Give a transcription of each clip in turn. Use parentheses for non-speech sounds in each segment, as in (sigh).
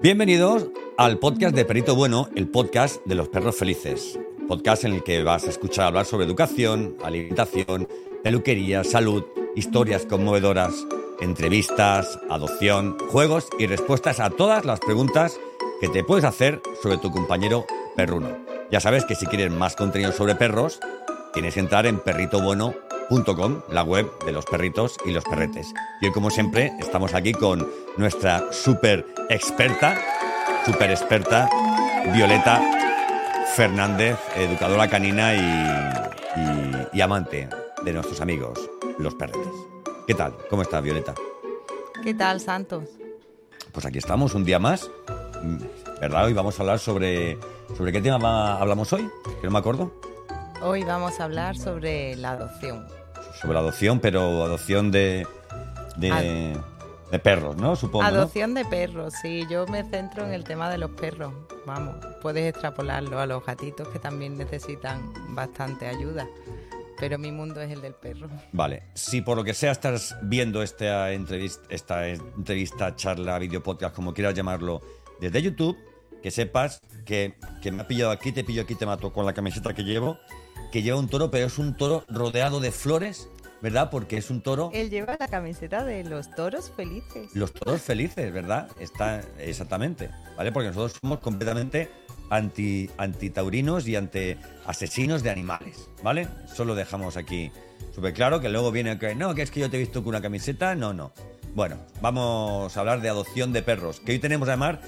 Bienvenidos al podcast de Perito Bueno, el podcast de los perros felices. Podcast en el que vas a escuchar hablar sobre educación, alimentación, peluquería, salud, historias conmovedoras, entrevistas, adopción, juegos y respuestas a todas las preguntas que te puedes hacer sobre tu compañero perruno. Ya sabes que si quieres más contenido sobre perros, tienes que entrar en perritobueno.com, la web de los perritos y los perretes. Y hoy, como siempre, estamos aquí con nuestra súper experta, súper experta, Violeta Fernández, educadora canina y, y amante de nuestros amigos, los perretes. ¿Qué tal? ¿Cómo estás, Violeta? ¿Qué tal, Santos? Pues aquí estamos, un día más. ¿Verdad? Hoy vamos a hablar sobre... ¿Sobre qué tema hablamos hoy? Que no me acuerdo. Hoy vamos a hablar sobre la adopción. Sobre la adopción, pero adopción de... de... De perros, ¿no? Supongo. Adopción de perros, sí. Yo me centro en el tema de los perros. Vamos, puedes extrapolarlo a los gatitos que también necesitan bastante ayuda. Pero mi mundo es el del perro. Vale. Si por lo que sea estás viendo esta entrevista, esta entrevista, charla, video podcast, como quieras llamarlo, desde YouTube, que sepas que, que me ha pillado aquí, te pillo aquí, te mato con la camiseta que llevo, que lleva un toro, pero es un toro rodeado de flores ¿verdad? Porque es un toro. Él lleva la camiseta de los toros felices. Los toros felices, ¿verdad? Está exactamente, ¿vale? Porque nosotros somos completamente anti antitaurinos y ante asesinos de animales, ¿vale? Solo dejamos aquí súper claro que luego viene que no, que es que yo te he visto con una camiseta, no, no. Bueno, vamos a hablar de adopción de perros, que hoy tenemos además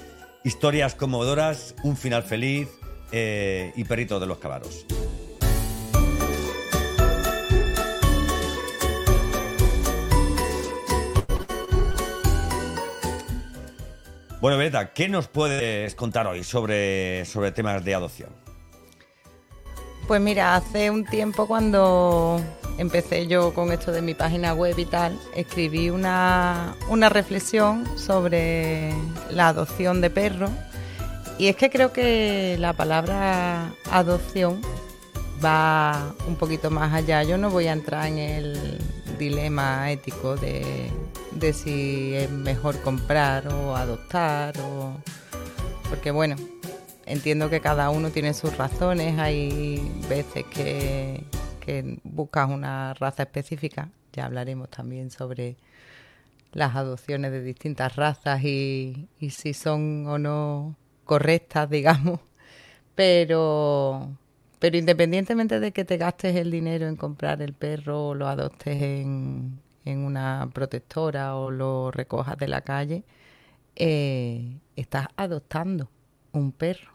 historias conmovedoras, un final feliz eh, y perritos de los caballos. Bueno, Beta, ¿qué nos puedes contar hoy sobre, sobre temas de adopción? Pues mira, hace un tiempo cuando empecé yo con esto de mi página web y tal, escribí una, una reflexión sobre la adopción de perros. Y es que creo que la palabra adopción va un poquito más allá. Yo no voy a entrar en el dilema ético de de si es mejor comprar o adoptar o porque bueno entiendo que cada uno tiene sus razones. Hay veces que, que buscas una raza específica. Ya hablaremos también sobre las adopciones de distintas razas y, y si son o no correctas (laughs) digamos. Pero pero independientemente de que te gastes el dinero en comprar el perro o lo adoptes en, en una protectora o lo recojas de la calle, eh, estás adoptando un perro.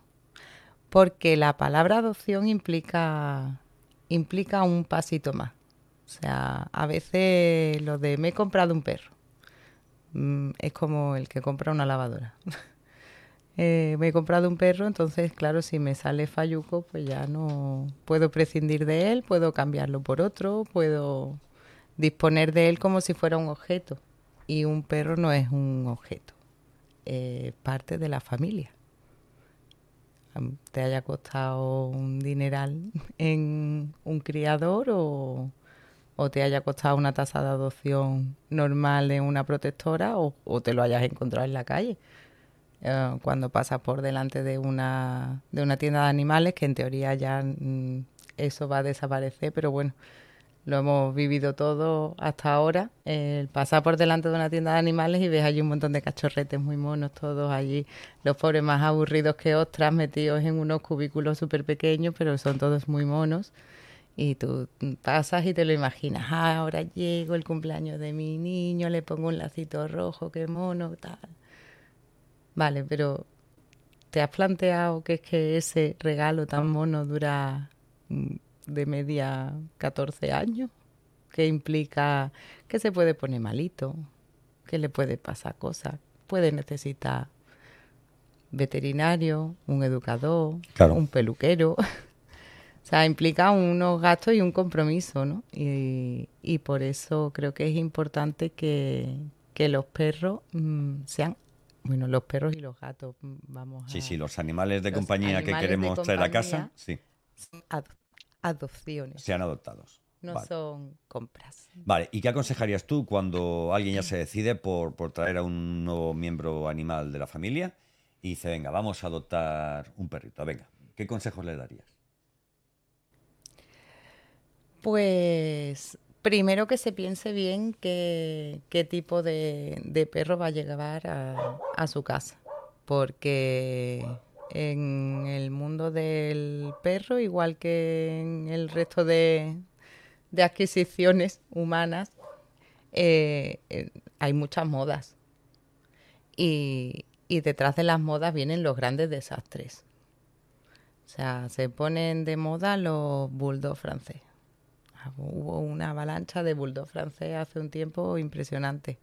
Porque la palabra adopción implica, implica un pasito más. O sea, a veces lo de me he comprado un perro mm, es como el que compra una lavadora. (laughs) Eh, me he comprado un perro, entonces, claro, si me sale falluco, pues ya no puedo prescindir de él, puedo cambiarlo por otro, puedo disponer de él como si fuera un objeto. Y un perro no es un objeto, es parte de la familia. Te haya costado un dineral (laughs) en un criador o, te haya costado una tasa de adopción normal en una protectora o, te lo hayas encontrado en la calle. Eh, cuando pasas por delante de una, de una tienda de animales, que en teoría ya mm, eso va a desaparecer, pero bueno, lo hemos vivido todo hasta ahora. El pasar por delante de una tienda de animales y ves allí un montón de cachorretes muy monos, todos allí, los pobres más aburridos que ostras, metidos en unos cubículos súper pequeños, pero son todos muy monos. Y tú pasas y te lo imaginas, ah, ahora llego el cumpleaños de mi niño, le pongo un lacito rojo, qué mono, tal. Vale, pero ¿te has planteado que es que ese regalo tan mono dura mm, de media 14 años, que implica que se puede poner malito, que le puede pasar cosas, puede necesitar veterinario, un educador, un peluquero. (laughs) o sea, implica unos gastos y un compromiso, ¿no? Y, y por eso creo que es importante que, que los perros mm, sean bueno, los perros y los gatos, mm, vamos a... Sí, sí, los animales de compañía que queremos traer a casa, sí adopciones. Sean adoptados. No son compras. Vale, ¿y qué aconsejarías tú cuando alguien ya se decide por, traer a un nuevo miembro animal de la familia y dice, venga, vamos a adoptar un perrito. Venga, ¿qué consejos le darías? Pues primero que se piense bien qué, qué tipo de, perro va a llegar a, a su casa, porque en el mundo del perro, igual que en el resto de, de adquisiciones humanas, eh, eh, hay muchas modas. Y, y, detrás de las modas vienen los grandes desastres. O sea, se ponen de moda los bulldogs francés. Hubo una avalancha de bulldog francés hace un tiempo impresionante.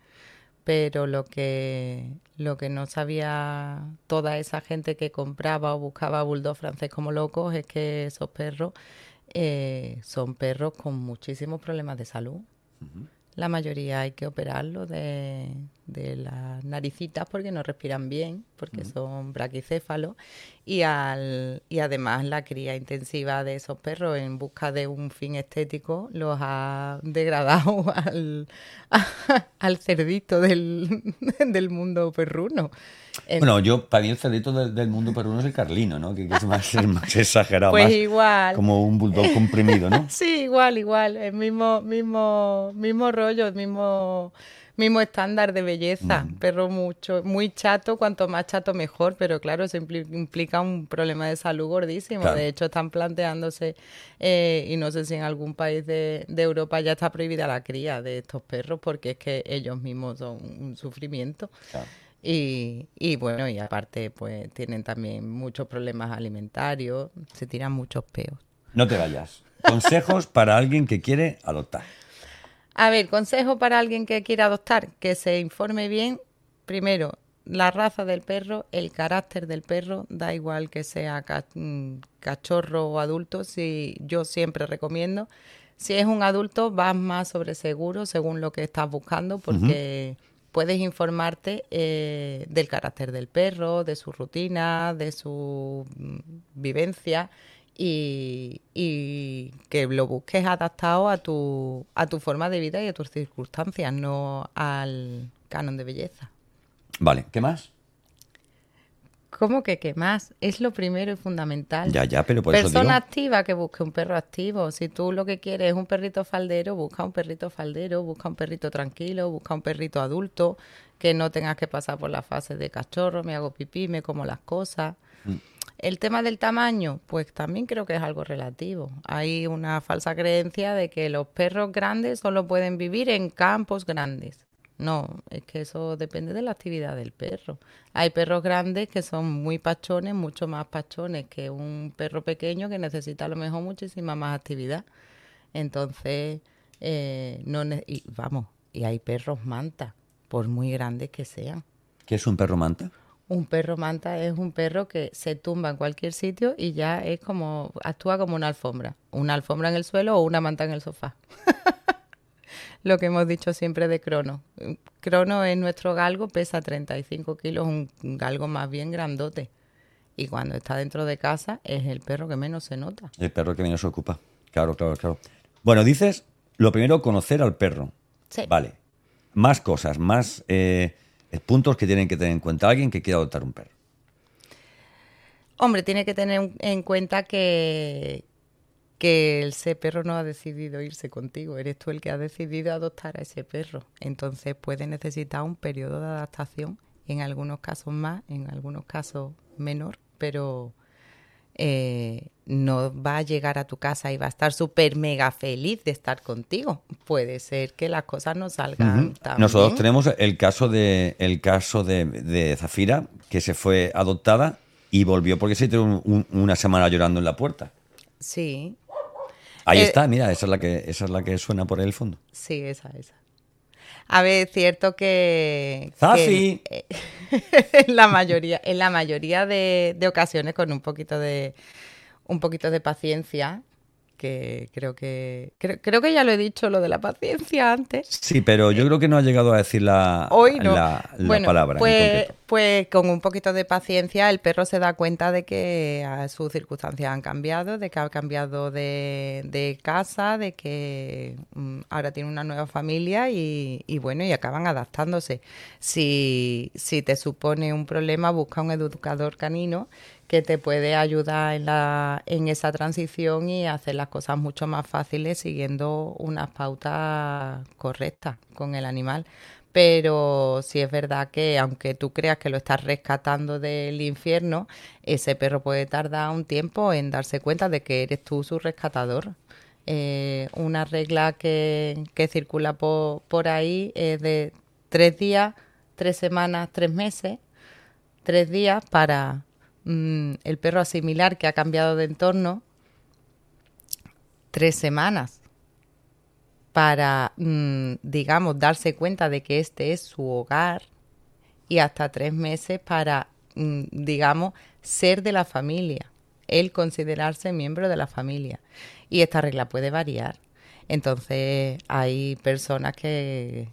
Pero lo que, lo que no sabía toda esa gente que compraba o buscaba bulldog francés como locos es que esos perros eh, son perros con muchísimos problemas de salud. Uh -huh. La mayoría hay que operarlo de, de, las naricitas porque no respiran bien, porque uh -huh. son braquicéfalos. Y, al, y además la cría intensiva de esos perros en busca de un fin estético los ha degradado (laughs) al, a, (laughs) al cerdito del, (laughs) del mundo perruno. En... Bueno, yo, para mí el cerdito del, del, mundo peruano es el carlino, ¿no? Que, que es más, es más exagerado. Pues más igual. Como un bulldog comprimido, ¿no? sí, igual, igual. El mismo, mismo, mismo rollo, el mismo, mismo estándar de belleza. Mm. Perro mucho, muy chato, cuanto más chato mejor, pero claro, eso implica un problema de salud gordísimo. Claro. De hecho, están planteándose, eh, y no sé si en algún país de, de Europa ya está prohibida la cría de estos perros, porque es que ellos mismos son un sufrimiento. Claro. Y, y, bueno, y aparte, pues tienen también muchos problemas alimentarios, se tiran muchos peos. No te vayas. Consejos para alguien que quiere adoptar. A ver, consejo para alguien que quiere adoptar, que se informe bien. Primero, la raza del perro, el carácter del perro, da igual que sea mm, cachorro o adulto, si yo siempre recomiendo. Si es un adulto, vas más sobre seguro según lo que estás buscando, porque... Uh -huh puedes informarte eh, del carácter del perro, de su rutina, de su mm, vivencia y, y, que lo busques adaptado a tu, a tu forma de vida y a tus circunstancias, no al canon de belleza. Vale, ¿qué más? ¿Cómo que qué más? Es lo primero y fundamental. Ya, ya, pero por Persona eso digo... activa que busque un perro activo. Si tú lo que quieres es un perrito faldero, busca un perrito faldero, busca un perrito tranquilo, busca un perrito adulto, que no tengas que pasar por la fase de cachorro, me hago pipí, me como las cosas. Mm. El tema del tamaño, pues también creo que es algo relativo. Hay una falsa creencia de que los perros grandes solo pueden vivir en campos grandes. No, es que eso depende de la actividad del perro. Hay perros grandes que son muy pachones, mucho más pachones que un perro pequeño que necesita a lo mejor muchísima más actividad. Entonces, eh, no y, vamos, y hay perros manta, por muy grandes que sean. ¿Qué es un perro manta? Un perro manta es un perro que se tumba en cualquier sitio y ya es como, actúa como una alfombra. Una alfombra en el suelo o una manta en el sofá. (laughs) lo que hemos dicho siempre de Crono. Crono es nuestro galgo, pesa 35 kilos, un galgo más bien grandote. Y cuando está dentro de casa es el perro que menos se nota. El perro que menos se ocupa. Claro, claro, claro. Bueno, dices, lo primero, conocer al perro. Sí. Vale. Más cosas, más eh, puntos que tienen que tener en cuenta alguien que quiera adoptar un perro. Hombre, tiene que tener en cuenta que, que ese perro no ha decidido irse contigo, eres tú el que ha decidido adoptar a ese perro. Entonces puede necesitar un periodo de adaptación, en algunos casos más, en algunos casos menor, pero eh, no va a llegar a tu casa y va a estar súper mega feliz de estar contigo. Puede ser que las cosas no salgan uh -huh. tan Nosotros bien. tenemos el caso de el caso de, de, Zafira, que se fue adoptada y volvió porque se tiró un, un, una semana llorando en la puerta. Sí, Ahí eh, está, mira, esa es la que esa es la que suena por el fondo. Sí, esa, esa. A ver, es cierto que, Zafi. que en (laughs) la mayoría, en la mayoría de, de, ocasiones con un poquito de un poquito de paciencia, que creo que creo, que ya lo he dicho lo de la paciencia antes. Sí, pero yo creo que no ha llegado a decir la, Hoy no. la, palabra. Pues, pues con un poquito de paciencia el perro se da cuenta de que sus circunstancias han cambiado, de que ha cambiado de, casa, de que mm, ahora tiene una nueva familia y, y, bueno, y acaban adaptándose. Si, si te supone un problema, busca un educador canino que te puede ayudar en, la, en esa transición y hacer las cosas mucho más fáciles siguiendo unas pautas correctas con el animal. Pero sí es verdad que aunque tú creas que lo estás rescatando del infierno, ese perro puede tardar un tiempo en darse cuenta de que eres tú su rescatador. Eh, una regla que, que circula por, por ahí es de tres días, tres semanas, tres meses, tres días para Mm, el perro asimilar que ha cambiado de entorno tres semanas para, mm, digamos, darse cuenta de que este es su hogar y hasta tres meses para, mm, digamos, ser de la familia, el considerarse miembro de la familia. Y esta regla puede variar. Entonces hay personas que,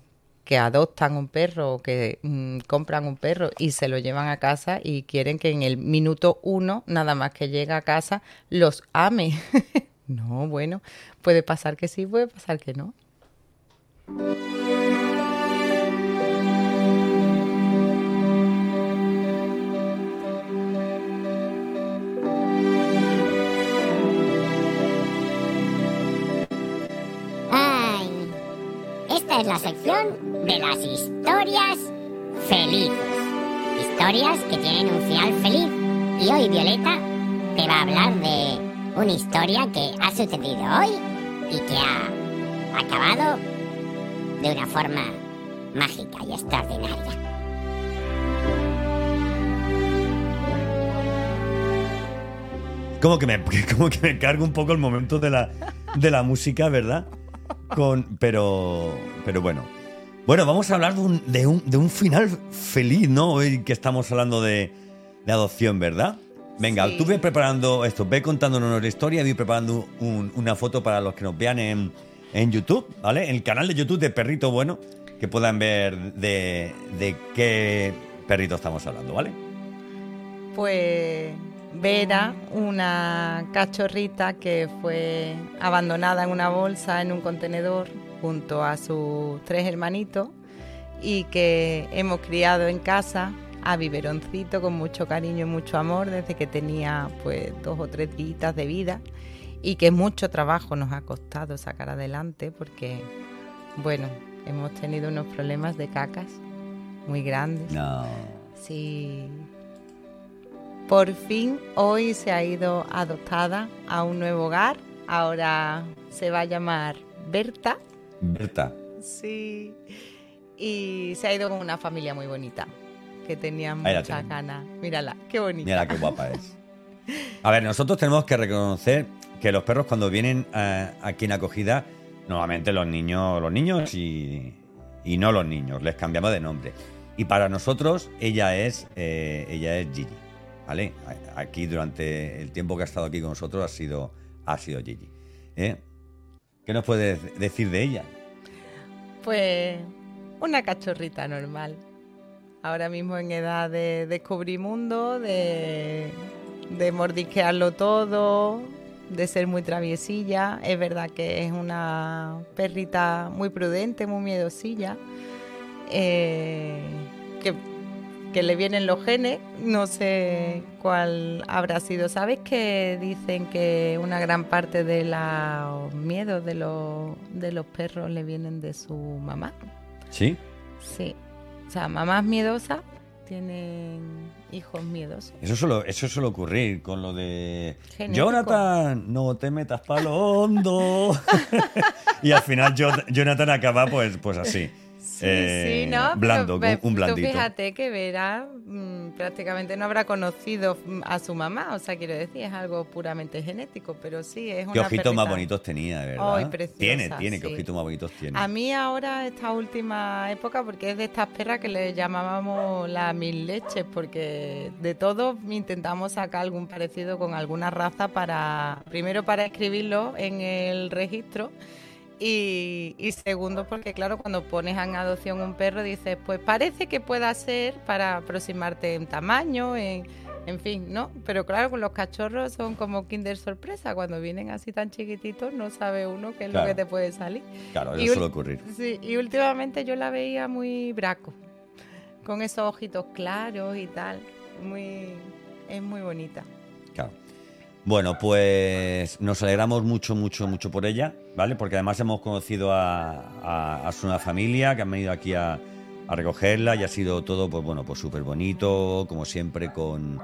que adoptan un perro o que mm, compran un perro y se lo llevan a casa y quieren que en el minuto uno, nada más que llega a casa, los ame. (laughs) no, bueno, puede pasar que sí, puede pasar que no. Es la sección de las historias felices. Historias que tienen un final feliz. Y hoy Violeta te va a hablar de una historia que ha sucedido hoy y que ha acabado de una forma mágica y extraordinaria. Como que me, (laughs) como que me cargo un poco el momento de la, de la música, ¿verdad? Con, pero, pero bueno, bueno, vamos a hablar de un, final feliz, ¿no? Hoy que estamos hablando de, adopción, ¿verdad? Venga, tú ve preparando esto, ve contándonos la historia, ve preparando una foto para los que nos vean en, en YouTube, ¿vale? En el canal de YouTube de Perrito Bueno, que puedan ver de, de qué perrito estamos hablando, ¿vale? Pues Vera, una cachorrita que fue abandonada en una bolsa en un contenedor junto a sus tres hermanitos y que hemos criado en casa a biberoncito con mucho cariño y mucho amor desde que tenía pues dos o tres días de vida y que mucho trabajo nos ha costado sacar adelante porque bueno hemos tenido unos problemas de cacas muy grandes. No. Sí por fin hoy se ha ido adoptada a un nuevo hogar ahora se va a llamar Berta Berta. Sí. Y se ha ido con una familia muy bonita, que tenía mucha ganas. Mírala, qué bonita. Mira qué guapa es. (laughs) A ver, nosotros tenemos que reconocer que los perros cuando vienen eh, aquí en acogida, normalmente los niños, los niños y, no los niños, les cambiamos de nombre. Y para nosotros ella es, eh, ella es Gigi, ¿vale? Aquí durante el tiempo que ha estado aquí con nosotros ha sido, ha sido Gigi. ¿eh? ¿Qué nos puedes decir de ella? Pues una cachorrita normal. Ahora mismo en edad de descubrir mundo, de, de mordisquearlo todo, de ser muy traviesilla. Es verdad que es una perrita muy prudente, muy miedosilla. Eh, que que le vienen los genes, no sé cuál habrá sido. ¿Sabes que dicen que una gran parte de los miedos de los, de los perros le vienen de su mamá? ¿Sí? Sí. O sea, mamás miedosas tienen hijos miedosos. Eso suele, eso suele ocurrir con lo de Jonathan, no te metas palo hondo. (laughs) y al final Jonathan acaba pues, pues así. Eh, sí, no, pero blando, ve- un, un blandito. Tú fíjate que Vera mm, prácticamente no habrá conocido mm, a su mamá, o sea, quiero decir, es algo puramente genético, pero sí, es una Qué ojitos más bonitos tenía, de ¿verdad? Ay, preciosa, tiene, tiene, qué sí. ojitos más bonitos tiene. A mí ahora, esta última época, porque es de estas perras que le llamábamos las mil leches, porque de todos intentamos sacar algún parecido con alguna raza para, primero para escribirlo en el registro y, y segundo porque claro, cuando pones en adopción un perro dices, pues parece que pueda ser para aproximarte en tamaño, en, en fin, ¿no? Pero claro, con los cachorros son como Kinder sorpresa, cuando vienen así tan chiquititos no sabe uno qué es Claro. lo que te puede salir. claro, eso suele ocurrir. Sí, y últimamente yo la veía muy braco, con esos ojitos claros y tal. Muy, es muy bonita. Claro. Bueno, pues nos alegramos mucho, mucho, mucho por ella, ¿vale? Porque además hemos conocido a, a- a su familia, que han venido aquí a, a recogerla y ha sido todo, pues bueno, pues súper bonito, como siempre, con,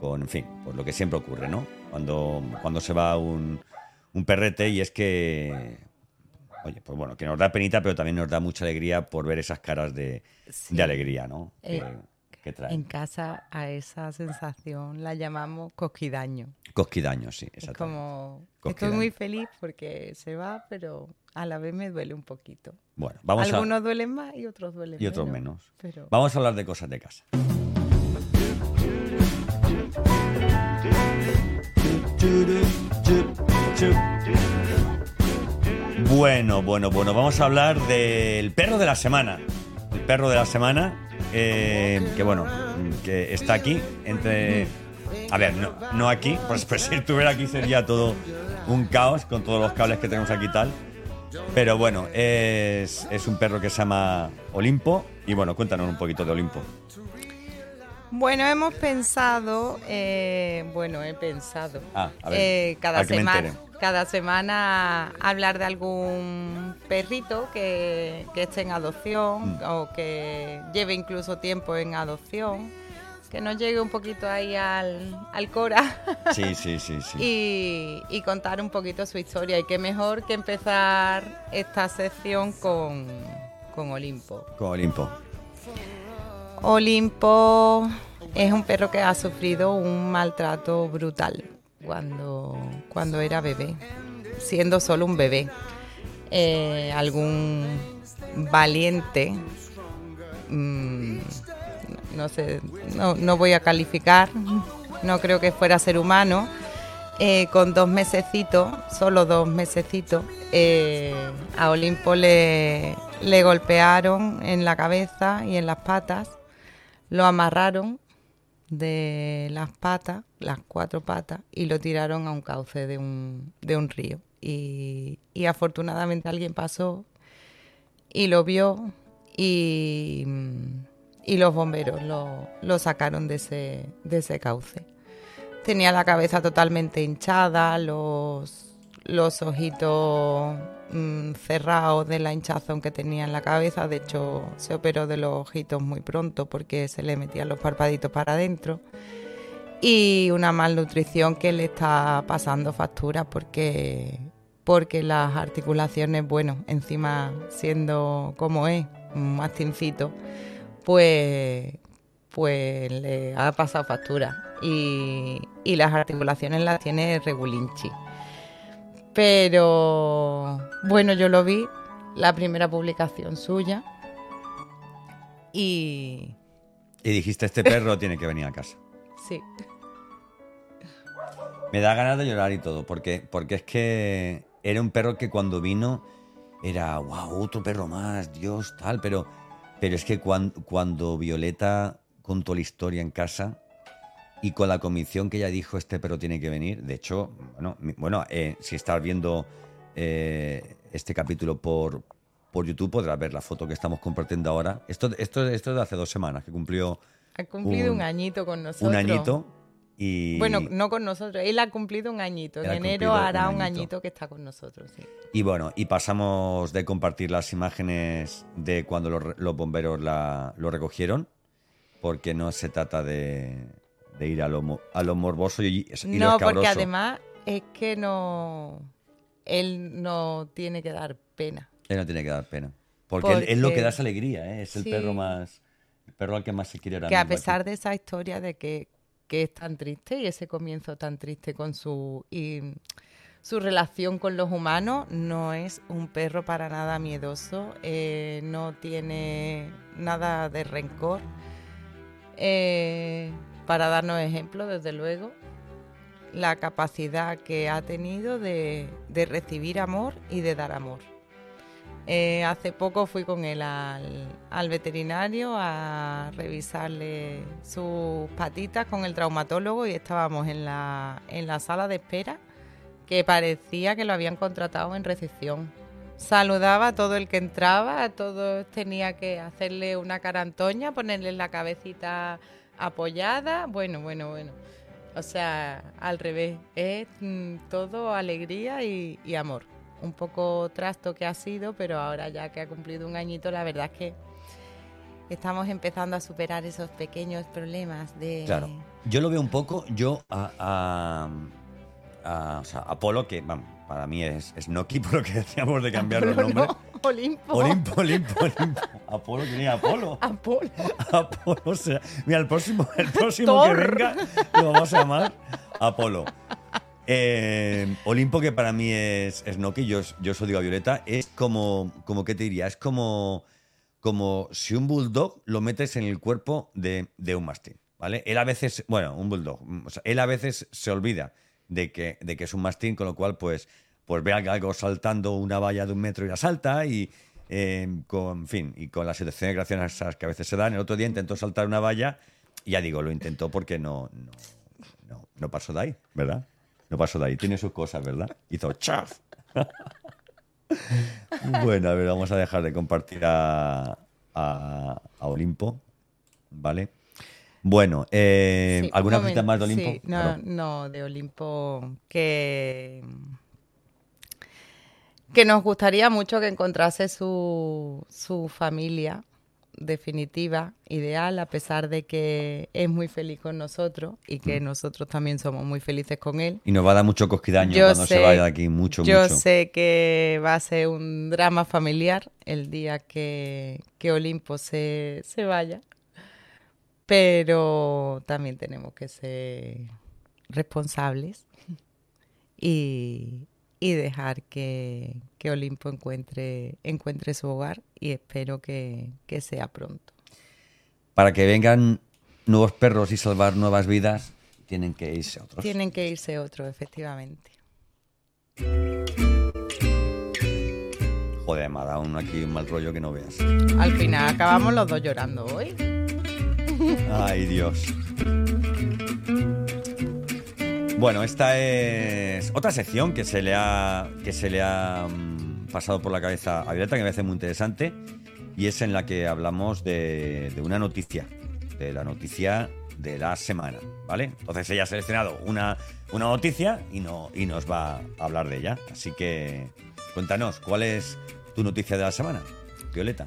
con, en fin, pues lo que siempre ocurre, ¿no? Cuando, cuando se va un, un perrete y es que, oye, pues bueno, que nos da penita, pero también nos da mucha alegría por ver esas caras de, Sí. de alegría, ¿no? Eh, que En casa a esa sensación la llamamos cosquidaño. Cosquidaños, sí, Es exactamente. como, estoy Cosquidaño. muy feliz porque se va, pero a la vez me duele un poquito. Bueno, vamos a... Algunos duelen más y otros duelen Y otros menos. menos. Pero Vamos a hablar de cosas de casa. Bueno, bueno, bueno, vamos a hablar del perro de la semana. El perro de la semana, eh, que bueno, que está aquí entre... A ver, no, no aquí, (laughs) pues, pues si estuviera aquí sería todo un caos con todos los cables que tenemos aquí y tal. Pero bueno, es, es un perro que se llama Olimpo. Y bueno, cuéntanos un poquito de Olimpo. Bueno, hemos pensado, eh, bueno, he pensado, Ah, a ver, eh, cada, semana, cada semana hablar de algún perrito que, que esté en adopción Mm. o que lleve incluso tiempo en adopción, que nos llegue un poquito ahí al, al Cora Sí, sí, sí, (laughs) sí. y, y contar un poquito su historia. Y qué mejor que empezar esta sección con, con Olimpo. Con Olimpo. Olimpo es un perro que ha sufrido un maltrato brutal cuando, cuando era bebé, siendo solo un bebé. Eh, algún valiente, mm, no sé, no, no voy a calificar, no creo que fuera ser humano, eh, con dos mesecitos, solo dos mesecitos, eh, a Olimpo le, le golpearon en la cabeza y en las patas, lo amarraron de las patas, las cuatro patas, y lo tiraron a un cauce de un, de un río. Y, y afortunadamente alguien pasó y lo vio y, y los bomberos lo, lo sacaron de ese, de ese cauce. Tenía la cabeza totalmente hinchada, los, los ojitos mm, cerrados de la hinchazón que tenía en la cabeza. De hecho, se operó de los ojitos muy pronto porque se le metían los parpaditos para adentro. Y una malnutrición que le está pasando factura porque, porque las articulaciones, bueno, encima siendo como es, un mastincito, pues, pues le ha pasado factura. Y, y las articulaciones las tiene regulinchi. Pero bueno, yo lo vi, la primera publicación suya. Y Y dijiste, este perro (laughs) tiene que venir a casa. sí, Me da ganas de llorar y todo, porque, porque es que era un perro que cuando vino era, wow, otro perro más, Dios, tal, pero, pero es que cuan- cuando, Violeta contó la historia en casa y con la convicción que ella dijo, este perro tiene que venir, de hecho, bueno, bueno eh, si estás viendo eh, este capítulo por, por YouTube podrás ver la foto que estamos compartiendo ahora. Esto, esto, esto es de hace dos semanas, que cumplió ha cumplido un, Un- añito con nosotros. un añito y... Bueno, no con nosotros, él ha cumplido un añito. En enero hará un añito. añito que está con nosotros, sí. Y bueno, y pasamos de compartir las imágenes de cuando los, los bomberos la- lo recogieron, porque no se trata de, de ir a lo, a lo morboso y, y lo No, porque escabroso. además es que no. Él no tiene que dar pena. Él no tiene que dar pena. Porque, él- es lo que Porque- da esa alegría, ¿eh? Es el Sí. perro más. El perro al que más se quiere ahora que a aquí. pesar de esa historia de que, que es tan triste y ese comienzo tan triste con su y su relación con los humanos, no es un perro para nada miedoso, eh, no tiene nada de rencor. Eh, para darnos ejemplo, desde luego, la capacidad que ha tenido de, recibir amor y de dar amor. Eh, hace poco fui con él al, al veterinario a revisarle sus patitas con el traumatólogo y estábamos en la, en la sala de espera que parecía que lo habían contratado en recepción. Saludaba a todo el que entraba, a todos tenía que hacerle una carantoña, ponerle la cabecita apoyada. Bueno, bueno, bueno. O sea, al revés, es mm, todo alegría y, y amor. Un poco trasto que ha sido, pero ahora ya que ha cumplido un añito, la verdad es que estamos empezando a superar esos pequeños problemas de... Claro. Yo lo veo un poco, yo a, a, a- o sea, Apolo, que vamos, para mí es, es Noki, (laughs) por lo que decíamos de cambiar los nombres. no, Olimpo. Olimpo, Olimpo, Olimpo. Apolo, ¿quién es Apolo? Apolo. Apolo, o sea, mira, el próximo, el próximo que venga lo vamos a llamar Apolo. Eh, Olimpo, que para mí es, es Noki, yo, yo eso digo a Violeta, es como, como ¿qué te diría? Es como, como si un bulldog lo metes en el cuerpo de, de un mastín, ¿vale? Él a veces, bueno, un bulldog, o sea, él a veces se olvida de que, de que es un mastín, con lo cual, pues, pues ve algo saltando una valla de un metro y la salta y, eh, con, en fin, y con las situaciones graciosas que a veces se dan. El otro día intentó saltar una valla y ya digo, lo intentó porque no, no, no, no pasó de ahí, ¿verdad? No pasó de ahí. Tiene sus cosas, ¿verdad? Hizo chaf. (laughs) bueno, a ver, vamos a dejar de compartir a, a, a Olimpo, ¿vale? Bueno, eh, Sí, ¿alguna un cosita más de Olimpo? sí, no, Claro. no, de Olimpo que que nos gustaría mucho que encontrase su, su familia definitiva, ideal, a pesar de que es muy feliz con nosotros y que Mm. nosotros también somos muy felices con él. Y nos va a dar mucho cosquidaño Yo cuando se vaya de aquí, mucho, Yo mucho. sé que va a ser un drama familiar el día que, que Olimpo se, se vaya, pero también tenemos que ser responsables y, y dejar que, que Olimpo encuentre, encuentre su hogar y espero que, que sea pronto. Para que vengan nuevos perros y salvar nuevas vidas, tienen que irse otros. Tienen que irse otros, efectivamente. Joder, me ha dado uno aquí un mal rollo que no veas. Al final acabamos los dos llorando hoy. Ay, Dios. Bueno, esta es otra sección que se le ha, que se le ha mm, pasado por la cabeza a Violeta, que me parece muy interesante, y es en la que hablamos de, una noticia, de la noticia de la semana, ¿vale? Entonces ella ha seleccionado una, una noticia y, no, y nos va a hablar de ella. Así que cuéntanos, ¿cuál es tu noticia de la semana, Violeta?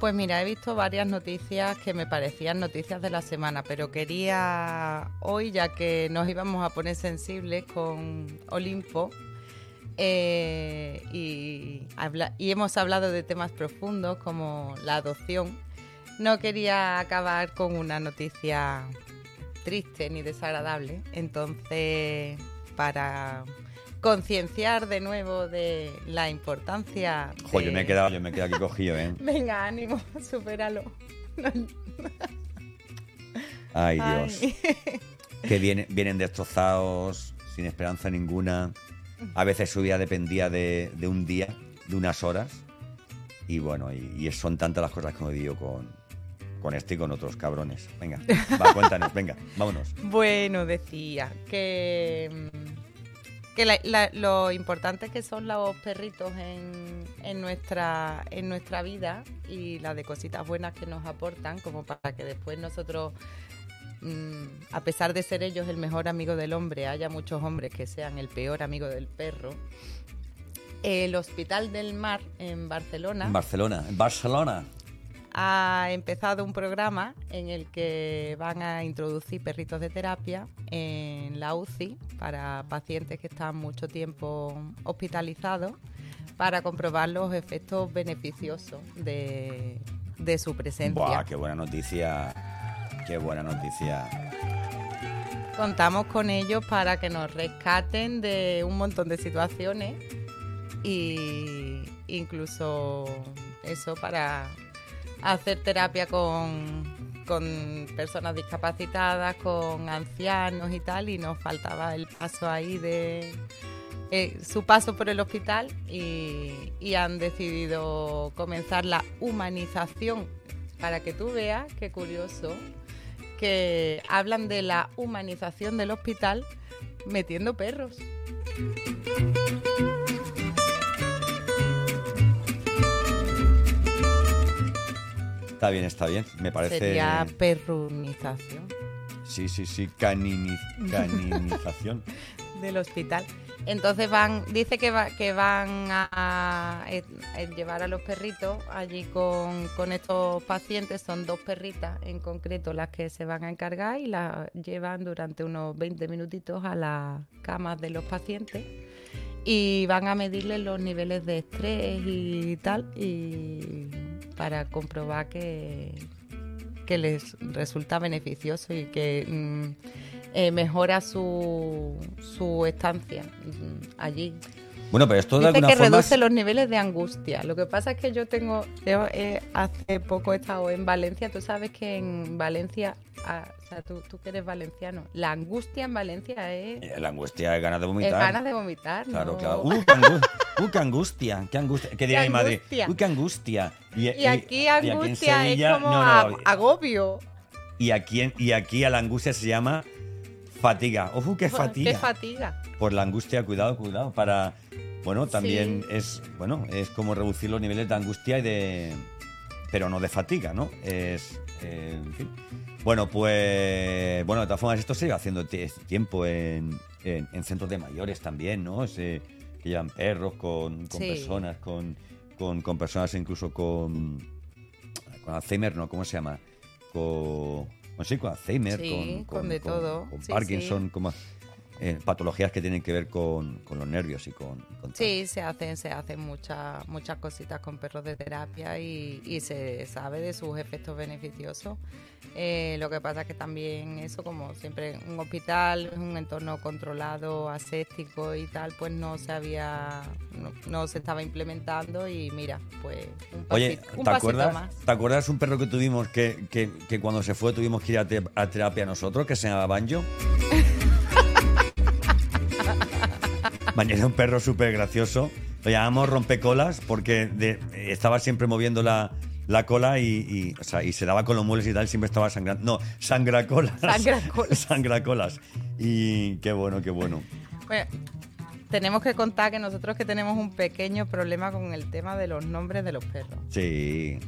Pues mira, he visto varias noticias que me parecían noticias de la semana, pero quería hoy, ya que nos íbamos a poner sensibles con Olimpo, eh, y, hemos hablado de temas profundos como la adopción, no quería acabar con una noticia triste ni desagradable. Entonces, para concienciar de nuevo de la importancia... Jo, yo me he quedado, yo me he quedado aquí cogido, ¿eh? (laughs) Venga, ánimo, supéralo. (laughs) Ay, Dios. Ay. (laughs) que vienen, vienen destrozados, sin esperanza ninguna. A veces su vida dependía de, de un día, de unas horas. Y bueno, y, y son tantas las cosas que me digo con, con este y con otros cabrones. Venga, va, cuéntanos, venga, vámonos. Bueno, decía que, que la- lo importante que son los perritos en, en nuestra, en nuestra vida y las de cositas buenas que nos aportan, como para que después nosotros, mm, a pesar de ser ellos el mejor amigo del hombre, haya muchos hombres que sean el peor amigo del perro. El Hospital del Mar en Barcelona En Barcelona, en Barcelona. Ha empezado un programa en el que van a introducir perritos de terapia en la UCI para pacientes que están mucho tiempo hospitalizados para comprobar los efectos beneficiosos de, de su presencia. Buah, qué buena noticia. Qué buena noticia. Contamos con ellos para que nos rescaten de un montón de situaciones y incluso eso para hacer terapia con, con personas discapacitadas, con ancianos y tal, y nos faltaba el paso ahí de eh, su paso por el hospital y, y han decidido comenzar la humanización para que tú veas qué curioso que hablan de la humanización del hospital metiendo perros. Está bien, está bien. Me parece. Sería perrunización Sí, sí, sí. Canini... Caninización. (laughs) del hospital. Entonces van, dice que, va- que van a, a- a llevar a los perritos allí con, con estos pacientes. Son dos perritas en concreto las que se van a encargar y las llevan durante unos 20 minutitos a las camas de los pacientes y van a medirles los niveles de estrés y tal y para comprobar que, que les resulta beneficioso y que mm, eh, mejora su, su estancia mm, allí. Bueno, pero esto de Dice alguna que forma. reduce los niveles de angustia. Lo que pasa es que yo tengo, yo, eh, hace poco he estado en Valencia. Tú sabes que en Valencia, ah, o sea, tú, tú que eres valenciano, la angustia en Valencia es, La angustia es ganas de es vomitar. ganas de vomitar. Claro, ¿no? claro. Uh, uh, qué angustia, qué angustia. ¿Qué diría mi madre? Uy, qué angustia. Y aquí angustia Sevilla- es como no, no, ag- agobio. y aquí, y aquí a la angustia se llama fatiga. ¡Ojo, qué fatiga! Qué fatiga. Por la angustia, cuidado, cuidado. Para, bueno, también es, bueno, es como reducir los niveles de angustia y de, pero no de fatiga, ¿no? Es, eh, en fin. Bueno, pues, bueno, de todas formas, esto se lleva haciendo tie- tiempo en, en- en centros de mayores también, ¿no? Se, que llevan perros con, con Sí. personas, con, con, con personas incluso con, con Alzheimer, ¿no? ¿Cómo se llama? Con, bueno, sí, con Alzheimer, Sí, con, con de todo. con Sí, Parkinson, como eh, patologías que tienen que ver con, con los nervios y con, con. Sí, se hacen, se hacen muchas, muchas cositas con perros de terapia y, y se sabe de sus efectos beneficiosos. Eh, lo que pasa es que también eso, como siempre, un hospital un entorno controlado, aséptico y tal, pues no se había, no, no se estaba implementando y mira, pues un, Oye, pasito, un ¿te acuerdas, más. ¿te acuerdas un perro que tuvimos que, que, que cuando se fue tuvimos que ir a, te- a terapia nosotros, que se llamaba Banjo? (laughs) Era un perro súper gracioso. Lo llamamos rompecolas porque de- estaba siempre moviendo la, la cola y, y, o sea, y se daba con los muebles y tal, siempre estaba sangrando. No, sangracolas. Sangracolas. (laughs) sangracolas. Y qué bueno, qué bueno. Bueno, tenemos que contar que nosotros que tenemos un pequeño problema con el tema de los nombres de los perros. Sí.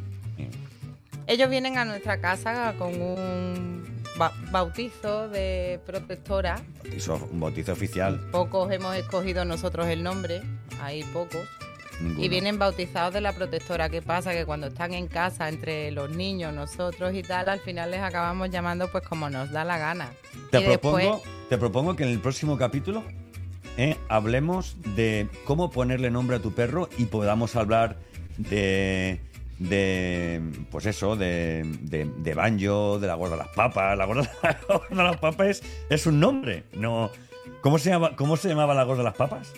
Ellos vienen a nuestra casa con un ba- bautizo de protectora. Bautizo- un bautizo oficial. Pocos hemos escogido nosotros el nombre, hay pocos. ninguno. Y vienen bautizados de la protectora. ¿Qué pasa? Que cuando están en casa, entre los niños, nosotros y tal, al final les acabamos llamando pues como nos da la gana. Te y propongo, después, te propongo que en el próximo capítulo eh, hablemos de cómo ponerle nombre a tu perro y podamos hablar de, de pues eso, de, de, de Banjo, de la gorda de las papas. La gorda, la (laughs) gorda de las papas es, es un nombre, no. ¿Cómo se, llama, ¿Cómo se llamaba la gorda de las papas?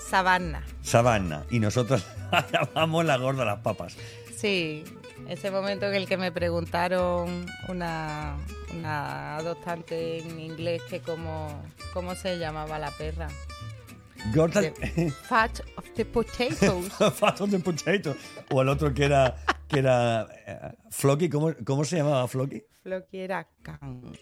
Sabana. Sabana. Y nosotros (laughs) la llamamos la gorda de las papas. Sí, ese momento en el que me preguntaron una, una adoptante en inglés que cómo, cómo se llamaba la perra. Gorda. De- (laughs) Fat of the potatoes. (laughs) Fat on the potato. O el otro que era, que era eh, Flocky. ¿Cómo, ¿Cómo se llamaba Flocky? Floki era Can.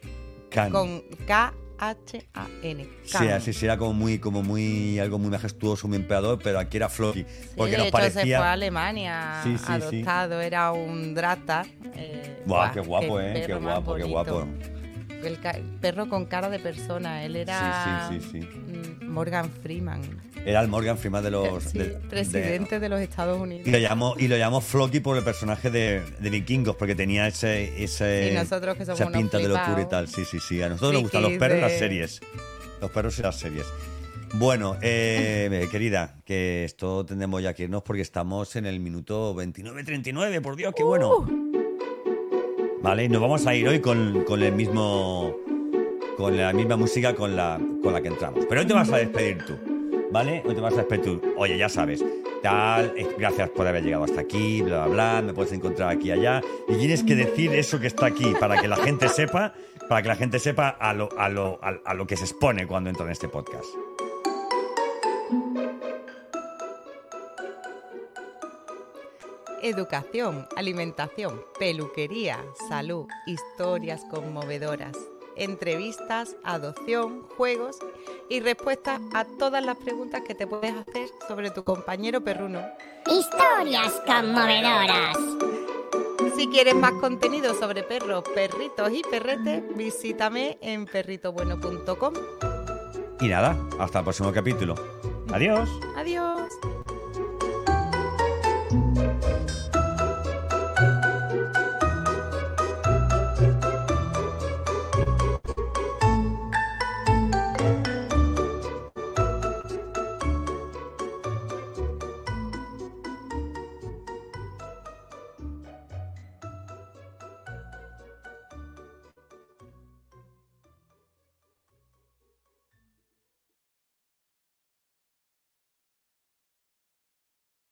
Can. Con K-H-A-N. Sí, así sí, era como muy, como muy, algo muy majestuoso, muy emperador, pero aquí era Flocky. Porque de nos hecho se fue a parecía. Alemania Sí, sí, sí. adoptado, era un Drata. eh, Guau, qué guapo, eh, qué guapo, qué bonito. guapo. El, perro con cara de persona, él era Sí, sí, sí, sí. mm, Morgan Freeman, Era el Morgan Freeman de los. De- de- presidente de, los Estados Unidos. y lo llamó, y lo llamó Flocky por el personaje de, de Vikingos, porque tenía ese, ese Y nosotros que somos esa pinta de locura y tal. Sí, sí, sí. A nosotros nos gustan los perros y las series. Los perros y las series. Bueno, eh, (laughs) querida, que esto tendremos ya que irnos porque estamos en el minuto 29-39, por Dios, qué bueno. Vale, y nos vamos a ir hoy con, con el mismo. con la misma música con la, con la que entramos. Pero hoy te vas a despedir tú, ¿vale? Hoy te vas a despedir tú. Oye, ya sabes, tal, gracias por haber llegado hasta aquí, bla, bla, bla, me puedes encontrar aquí allá. Y tienes que decir eso que está aquí para que la gente sepa, para que la gente sepa a lo, a lo, a, a lo que se expone cuando entra en este podcast. Educación, alimentación, peluquería, salud, historias conmovedoras, entrevistas, adopción, juegos y respuestas a todas las preguntas que te puedes hacer sobre tu compañero perruno. Historias conmovedoras. Si quieres más contenido sobre perros, perritos y perretes, visítame en perritobueno.com. Y nada, hasta el próximo capítulo. Adiós.